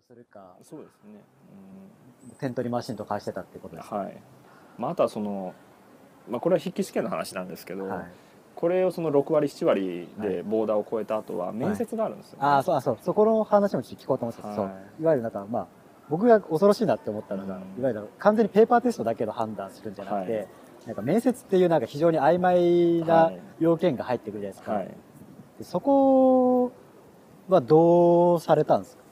するか。そうですね、点取りマシンとかしてたってことうん、ですか、はい、まあ、あとはその、まあ、これは筆記試験の話なんですけど、はい。これをその6割7割でボーダーを超えた後は面接があるんですよ、ねああそうあそう。そこの話もちょっと聞こうと思ってた。んです、はい。そう。いわゆるなんかまあ僕が恐ろしいなって思ったのが、うん。いわゆる完全にペーパーテストだけの判断するんじゃなくて、はい。なんか面接っていうなんか非常に曖昧なはい。要件が入ってくるじゃないですか、はい、でそこはどうされたんですか？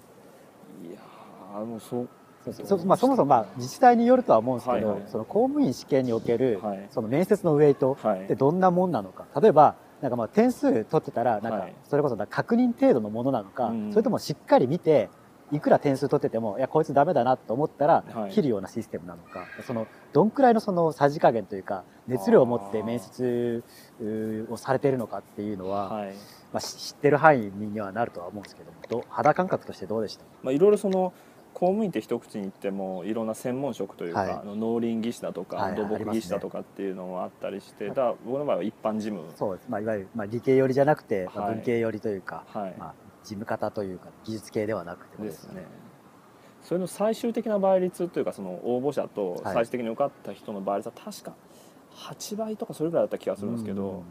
ーもうそうそうそう。まあ、そもそもまあ自治体によるとは思うんですけど、はいはい。その公務員試験における、はい。その面接のウェイトはい。ってどんなもんなのか。例えばなんかまあ点数取ってたらなんかはい。それこそ確認程度のものなのか、うん。それともしっかり見ていくら点数取っててもいやこいつダメだなと思ったらはい。切るようなシステムなのか、そのどんくらいのそのさじ加減というか熱量を持って面接をされているのかっていうのは、はい。まあ、し知ってる範囲にはなるとは思うんですけどもど肌感覚としてどうでした？まあ、いろいろその公務員って一口に言ってもいろんな専門職というか、はい。あの農林技師だとか、はい土木技師だとかっていうのもあったりして、だから僕の場合は一般事務。そうです、まあ、いわゆる、まあ、理系寄りじゃなくて、文系寄りというか、はい、まあ、事務方というか技術系ではなくてですね。それの最終的な倍率というかその応募者とはい。最終的に受かった人の倍率は確か8倍とかそれぐらいだった気がするんですけど、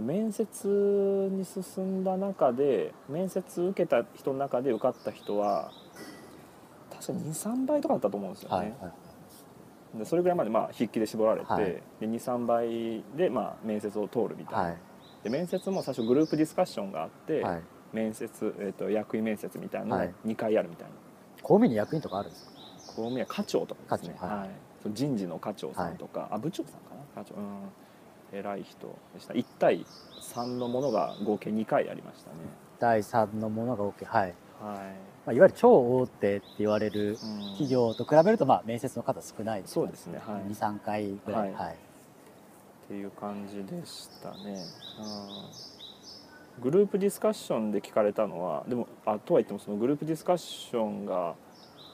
面接に進んだ中で面接受けた人の中で受かった人は確か23倍とかだったと思うんですよね、はいはいでそれぐらいまでまあ筆記で絞られて、はい。で23倍でまあ面接を通るみたいな、はい。で面接も最初グループディスカッションがあって、はい。面接、えー、と役員面接みたいなのがはい。2回あるみたいな、公務員に役員とかあるんですか？公務員は課長とかですね。はい。人事の課長さんとか、あ部長さんかな？課長うん。偉い人でした。1対3のものが合計2回ありましたね。第3のものが OK はい、はい、まあ、いわゆる超大手って言われるうん。企業と比べるとまあ面接の方少ないそうですねはい。23回ぐらい。ははい。い、っていう感じでしたね、うん、グループディスカッションで聞かれたのはでもあとは言ってもそのグループディスカッションが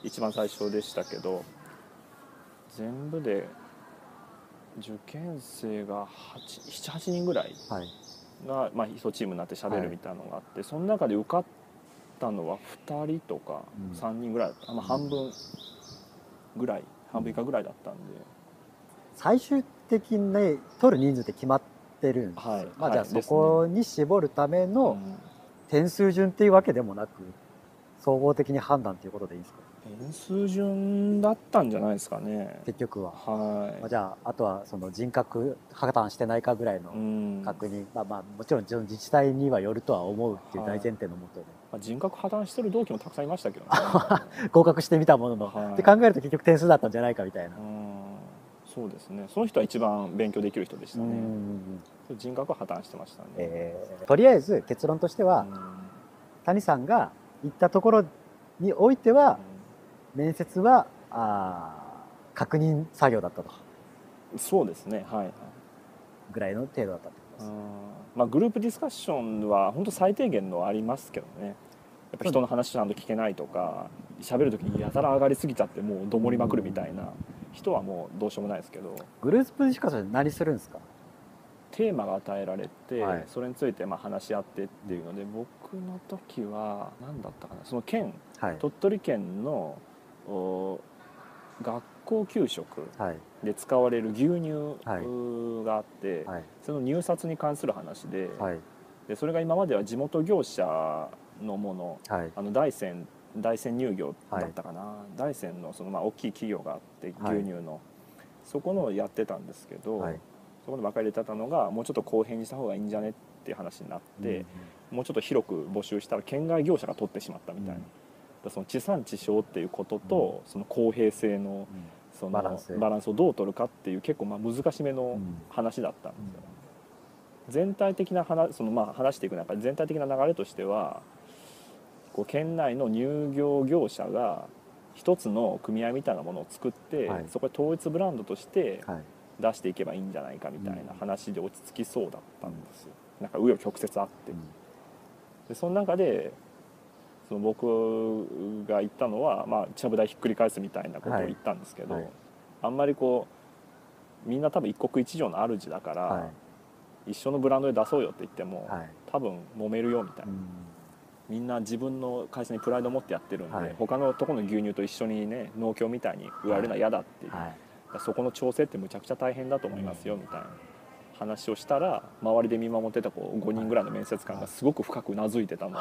一番最初でしたけど全部で受験生が78人ぐらいはい。が、まあ、一チームになって喋るみたいなのがあって、その中で受かったのは2人とかうん。3人ぐらいだった、まあ、半分ぐらい半分以下ぐらいだったんで。最終的に取る人数って決まってるんですよ、はい。まあ、じゃあそこに絞るためうのん。点数順っていうわけでもなく総合的に判断ということでいいんですか？点数順だったんじゃないですかね。結局は、はい。まあ、じゃああとはその人格破綻してないかぐらいのうん。確認、まあまあもちろん自自治体にはよるとは思うっていう大前提のもとで、まあ、人格破綻してる同期もたくさんいましたけどね。合格してみたものの、はい。って考えると結局点数だったんじゃないかみたいな、うん。そうですね。その人は一番勉強できる人でしたうんね人格は破綻してましたね、えー。とりあえず結論としては、谷さんが行ったところにおいては面接はあー確認作業だったと。うんそうですねはいはい。ぐらいの程度だったってことです、うんまあ、グループディスカッションは本当最低限のありますけどね。やっぱ人の話ちゃんと聞けないとか喋る時にやたら上がりすぎちゃってもうどもりまくるみたいな人はもうどうしようもないですけど。グループディスカッションで何するんですか？テーマが与えられて、はい。それについてまあ話し合ってっていうので僕の時は何だったかなその県はい。鳥取県のお学校給食はい。で使われる牛乳があって、はい。その入札に関する話で,、はい。でそれが今までは地元業者のものはい。あの大山大山乳業だったかな、大山のそのまあ大きい企業があってはい。牛乳の、そこのをやってたんですけど、はい。そこで分かれてたのがもうちょっと公平にした方がいいんじゃねっていう話になって、もうちょっと広く募集したら県外業者が取ってしまったみたいな、うんその地産地消っていうことと、その公平性のそのバランスバランスをどう取るかっていう結構まあ難しめのうん。話だったんですよ、全体的な話そのまあ話していく中で全体的な流れとしてはこう県内の乳業業者が一つの組合みたいなものを作って、はい。そこで統一ブランドとしてはい。出していけばいいんじゃないかみたいな話で落ち着きそうだったんですよ、なんか紆余曲折あって、でその中でその僕が言ったのは、まあ、ちゃぶ台ひっくり返すみたいなことを言ったんですけど、はい。はいあんまりこうみんな多分一国一城の主だから、は一緒のブランドで出そうよって言っても、多分揉めるよみたいな、うん。みんな自分の会社にプライドを持ってやってるんで、はい。他のところの牛乳と一緒にね農協みたいに売られるのは嫌だっていう、はい。そこの調整ってむちゃくちゃ大変だと思いますよみたいな話をしたら周りで見守ってたこう5人ぐらいの面接官がすごく深くうなずいてたのを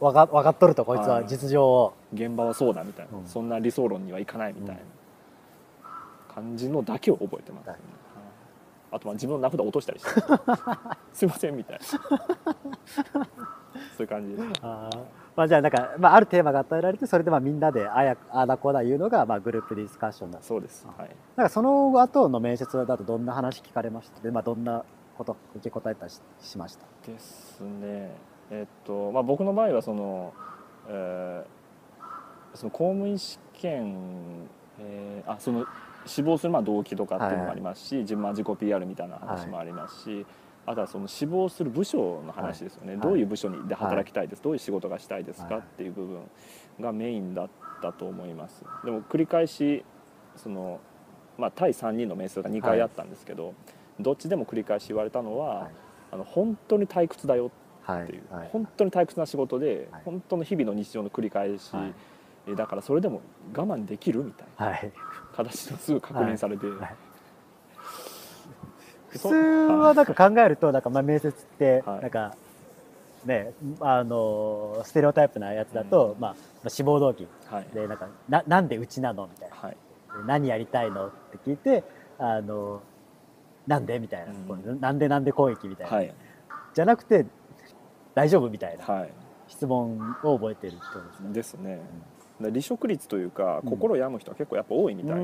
わか分かっとるとこいつははい。実情を。現場はそうだみたいな、うん。そんな理想論にはいかないみたいな感じのだけを覚えてます。ね、はいはい。あとまあ自分の名札落としたりして。すいませんみたいなそういう感じです。あー。まあじゃあなんか、まあ、あるテーマが与えられてそれでまあみんなであやああだこうだ言うのがまあグループディスカッションだそうです。はい。なんかその後の面接だとどんな話聞かれました？で、まあ、どんなこと受け答えたりししました？ですね。えっとまあ僕の場合はその,、えーその公務員試験、えーあその志望するまあ動機とかっていうのもありますし、自分は自己 PR みたいな話もありますし、あとはその志望する部署の話ですよね、はい。どういう部署にで働きたいです、どういう仕事がしたいですか、はい。っていう部分がメインだったと思います。でも繰り返しその、まあ、対3人の面接が2回あったんですけど、どっちでも繰り返し言われたのは、はい。あの本当に退屈だよはいっていう、はい。本当に退屈な仕事で、はい。本当の日々の日常の繰り返し、だからそれでも我慢できるみたいなはい。形のすぐ確認されて、はい普そ通はなんか考えるとなんかまあ面接ってはい。なんかねあのステレオタイプなやつだと、うん。まあ、まあ志望動機。はい。でなんかななんでうちなの？みたいな。はい。で何やりたいの？って聞いてあのなんで？みたいな、なんでなんで攻撃みたいな、はい。じゃなくて大丈夫？みたいなはい。質問を覚えてるってことですね。ですね、で離職率というかうん。心を病む人は結構やっぱ多いみたいで、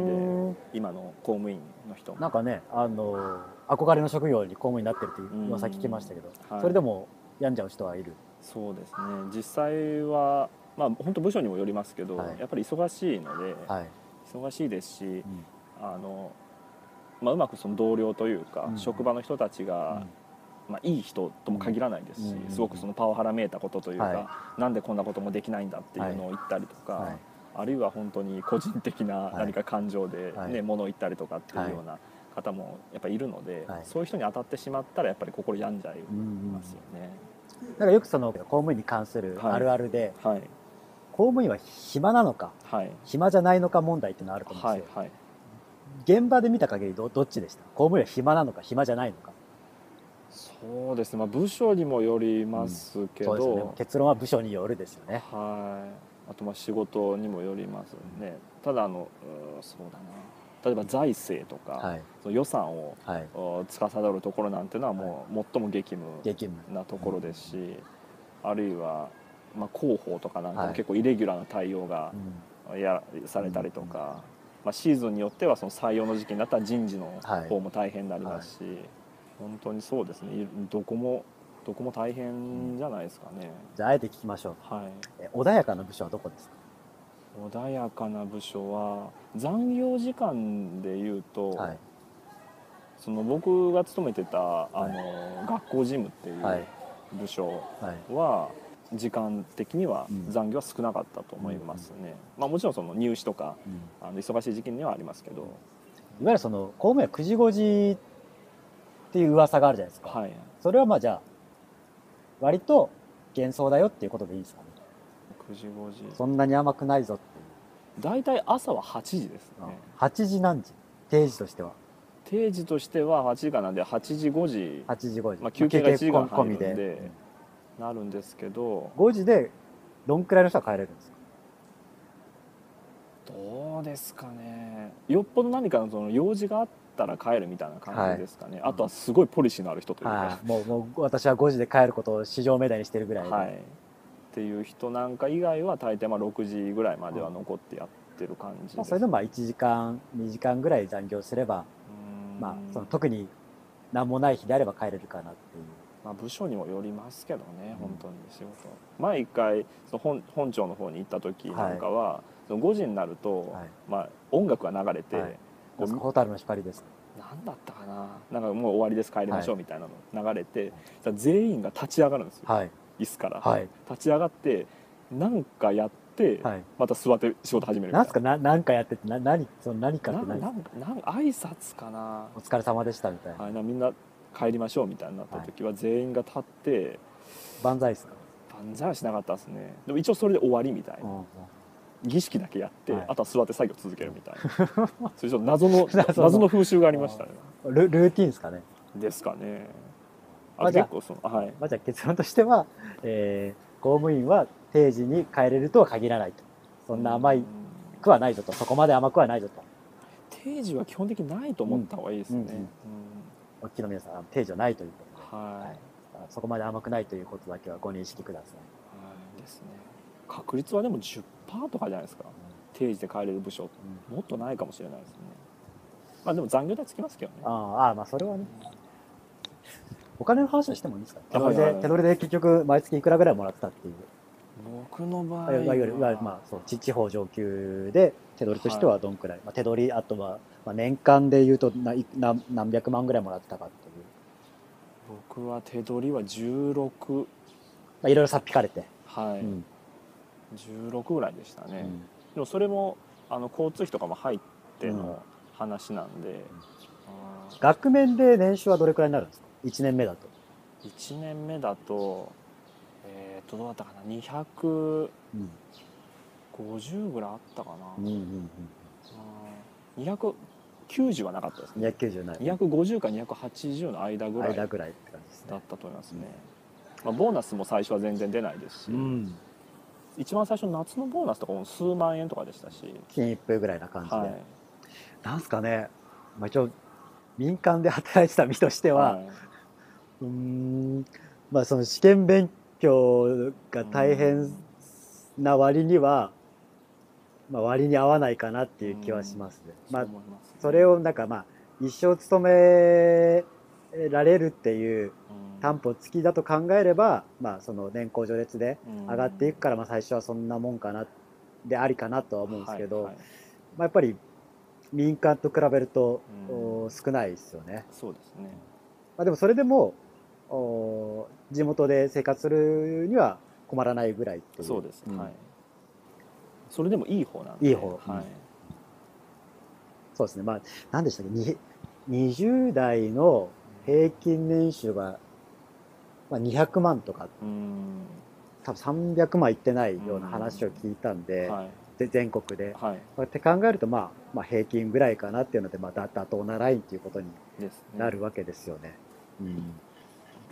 今の公務員の人も。なんかねあの憧れの職業に公務員になってるっていう噂聞きましたけど、はい。それでも病んじゃう人はいる？そうですね。実際はまあ本当部署にもよりますけど、はい。やっぱり忙しいので、はい。忙しいですしうん。あの、まあ、うまくその同僚というか、うん。職場の人たちが、まあ、いい人とも限らないですし、うん。すごくそのパワハラめいたことというか、はなんでこんなこともできないんだっていうのを言ったりとか、はい。あるいは本当に個人的なはい。何か感情で、ねはい。物を言ったりとかっていうような方もやっぱりいるので、はい。そういう人に当たってしまったらやっぱり心病んじゃいうんうんますよね。なんかよくその公務員に関するはい。あるあるで、はい。公務員は暇なのかはい。暇じゃないのか問題っていうのがあると思うんですよ。はいはい。現場で見た限りどどっちでした？公務員は暇なのか暇じゃないのか。そうですね、まあ、部署にもよりますけど、そうですね。結論は部署によるですよね。はい、あとまあ仕事にもよりますね。ただあのうんそうだな例えば財政とか、はい。その予算をはい。お司るところなんてのはもう最も激務なところですし、あるいは、まあ、広報とかなんかはい。も結構イレギュラーな対応がうん。やされたりとか、まあ、シーズンによってはその採用の時期になったら人事のはい。方も大変になりますし、本当にそうですね。いどこもどこも大変じゃないですかね。じゃああえて聞きましょう。はい。え穏やかな部署はどこですか？穏やかな部署は残業時間でいうと、はい。その僕が勤めてたあの、学校事務っていうはい。部署はい。は時間的にはうん。残業は少なかったと思いますね、まあ、もちろんその入試とかうん。あの忙しい時期にはありますけど、いわゆるその公務員は9時5時っていう噂があるじゃないですか、はい。それはまあじゃあ割と幻想だよっていうことでいいですかね。9時5時。そんなに甘くないぞ大体朝は8時ですね。8時何時？定時としては？定時としては8時間なんで8時5時。8時5時、まあ休憩が1時間込み入るんでで。なるんですけど。5時でどんくらいの人は帰れるんですか？どうですかね。よっぽど何かのその用事があったら帰るみたいな感じですかね、あとはすごいポリシーのある人というか、はい、もうもう私は5時で帰ることを市場命題にしてるぐらいで、はい、っていう人なんか以外は大抵まあ6時ぐらいまでは残ってやってる感じです、まあ、それでもまあ1時間2時間ぐらい残業すれば、まあ、その特に何もない日であれば帰れるかなっていう。まあ、部署にもよりますけどね、うん。本当に仕事。前一回その本本庁の方に行った時なんかは、その5時になると、はい。まあ、音楽が流れて、はい。こう蛍の光ですなんだったかな。なんかもう終わりです帰りましょうはみたいなの流れて、全員が立ち上がるんですよ、はい椅子から、はい。立ち上がってなんかやって、はい。また座って仕事始めるないんなすか？な何かやっててな何？その何かって何？なんなん挨拶かな。お疲れ様でしたみたいな、はい、なみんな帰りましょうみたいになった時は全員が立って万歳ですか？万漫才はしなかったですね。でも一応それで終わりみたいな、儀式だけやって、はい。あとは座って作業続けるみたいな。そういうちょっと謎の 謎の。謎の風習がありましたね。ルルーティンですかね、ですかねまあ結構そのはい。まあ、じゃあ結論としては、えー公務員は定時に帰れるとは限らないと。そんな甘いうん。くはないぞと。そこまで甘くはないぞと。定時は基本的にないと思った方がいいですね、うんうんうん。お聞きの皆さん定時はないということで、はい、はい。そこまで甘くないということだけはご認識ください。はい。ですね。確率はでも10%とかじゃないですか。定時で帰れる部署。うん。もっとないかもしれないですね。まあでも残業代つきますけどね。ああまあそれはねお金の話をしてもいいですか？手取りはいはいはいで手取りで結局毎月いくらぐらいもらってたっていう。僕の場合あいわゆるまあそう地地方上級で手取りとしてはどんくらい、まあ、手取りあとは、まあ、年間でいうと何何百万ぐらいもらってたかっていう、僕は手取りは16まあ、いろいろさっぴかれて、はい、うん。16ぐらいでしたね、うん。でもそれもあの交通費とかも入っての話なんで、あー額面で年収はどれくらいになるんですか？1年目だと。1年目だとえっ、とどうだったかな。250うんぐらいあったかな、うんうんあー290はなかったですうんね290ない。250か280の間ぐらいだっ間ぐらいって感じですね。たと思いますね、まあ、ボーナスも最初は全然出ないですし、うん。一番最初の夏のボーナスとかも数万円とかでしたし、金一封ぐらいな感じで、はい。なんすかね、まあ、一応民間で働いてた身としては、はいうーん。まあその試験勉強が大変な割には、まあ、割に合わないかなっていう気はしますね。まあそれをなんかまあ一生勤められるっていううん。担保付きだと考えれば、まあその年功序列でうん。上がっていくからまあ最初はそんなもんかなでありかなとは思うんですけど、はいはい。まあ、やっぱり民間と比べると、少ないですよね。そうですね。まあ、でもそれでもお地元で生活するには困らないぐらいっていう。そうです、んはいそれでもいい方なんで。いい方。うん。はいそうですね。まあ何でしたっけ？に20代の平均年収が、まあ、200万とか。うん。多分300万いってないような話を聞いたんで,、はい。で全国で。はい。こうやって考えると、まあ、まあ平均ぐらいかなっていうので、まあ、だ妥当なラインっていうことになるわけですよね。うん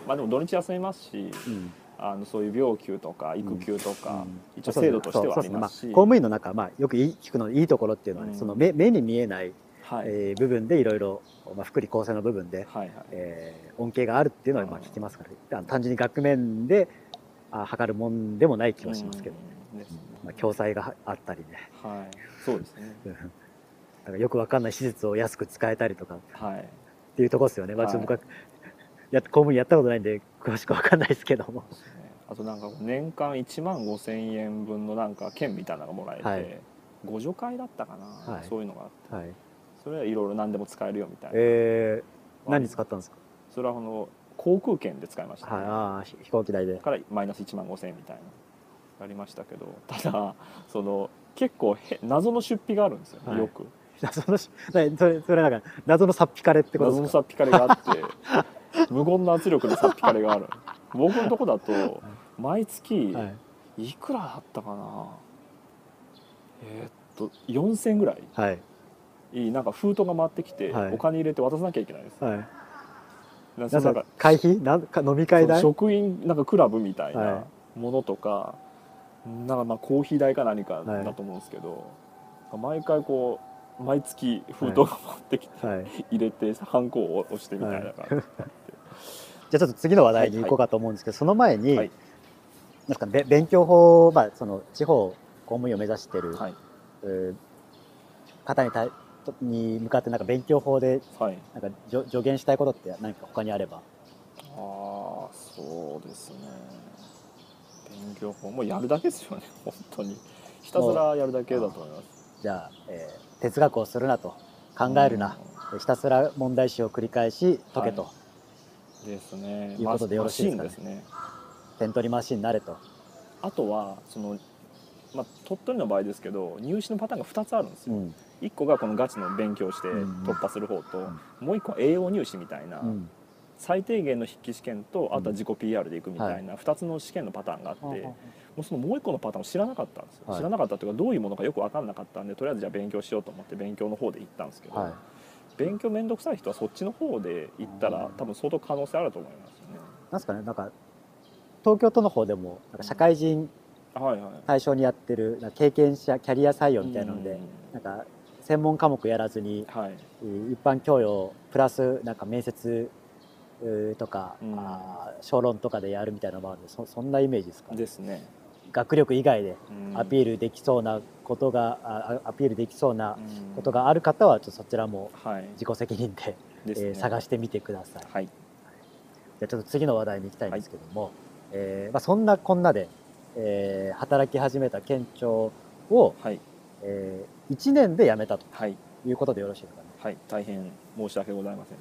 まあでも土日休みますしうん。あのそういう病休とか育休とか、うん。一応制度としてはありますし。そうそう。そうまあ、公務員の中、まあ、よく聞くのいいところっていうのはね、うん。その目目に見えない、はい、えー部分でいろいろ、まあ、福利厚生の部分で、はいはい。えー恩恵があるっていうのはまあうん聞きますから、あの単純に額面であ測るもんでもない気はしますけど、うん。ですね。まあ、共済があったりね。はい。そうですね。うん。なんかよくわかんない施設を安く使えたりとかっはい。ていうところですよね、まあ、ちょっと僕は、や公務員やったことないんで詳しくわかんないですけども。あとなんか年間1万5千円分のなんか券みたいなのがもらえて、はい。互助会だったかな、はい。そういうのがあって。はい。それはいろいろ何でも使えるよみたいな、えー、何に使ったんですか、それはあの航空券で使いました、はい、ねあ飛行機代で。からマイナス1万5千円みたいなやりましたけど。ただその結構へ謎の出費があるんですよ。ね、はい。よく。謎の それそれなんか謎のさっぴかれってこと謎ですか？のさっぴかれがあって無言の圧力でさっぴかれがある。僕のとこだと毎月はい。いくらだったかな？えーっと4000円ぐらい。はい。いいなんか封筒が回ってきて、はい。お金入れて渡さなきゃいけないですはい。なんか会費？なんか飲み会代？職員なんかクラブみたいはなものとか、なんかまあコーヒー代か何かはい。だと思うんですけど、毎回こう毎月封筒が回ってきて、はい。入れてハンコを押してみたいな感じ、じゃあちょっと次の話題に行こうかと思うんですけど、その前に、はい。なんかべ勉強法、まあ、その地方公務員を目指してる、方に対に向かってなんか勉強法ではい、なんか助助言したいことって何か他にあれば？ああそうですね。勉強法もうやるだけですよね。本当に。ひたすらやるだけだと思います。じゃあ、えー哲学をするなと考えるな、ひたすら問題集を繰り返し解けと、はですね。いうことでよろしいですかね。ね。点取りマシンになれと。あとはその、まあ、鳥取の場合ですけど入試のパターンが2つあるんですよ、うん。1個がこのガチの勉強してうん。突破する方と、ん。もう1個は栄養入試みたいな、うん。最低限の筆記試験とあとは自己 PR でいくみたいな2つの試験のパターンがあって、はあはもうそのもう一個のパターンを知らなかったんですよ、はい。知らなかったというかどういうものかよく分かんなかったんでとりあえずじゃあ勉強しようと思って勉強の方で行ったんですけど、あはい勉強面倒くさい人はそっちの方で行ったら多分相当可能性あると思いますよね。なんですかねなんか東京都の方でもなんか社会人対象にやってる経験者キャリア採用みたいなので、うん。なんか専門科目やらずにはい。一般教養プラスなんか面接とか、うん。あー小論とかでやるみたいなのもあるんでそそんなイメージですか、ですね。学力以外でうん。アピールできそうなことが、あアピールできそうなうん。ことがある方はちょっとそちらもはい。自己責任で、ですね、えー探してみてください。はい。じゃあちょっと次の話題に行きたいんですけども、えーまあ、そんなこんなで、えー働き始めた県庁を、はい。え1年で辞めたとはい。いうことでよろしいですかね。はい。大変申し訳ございません。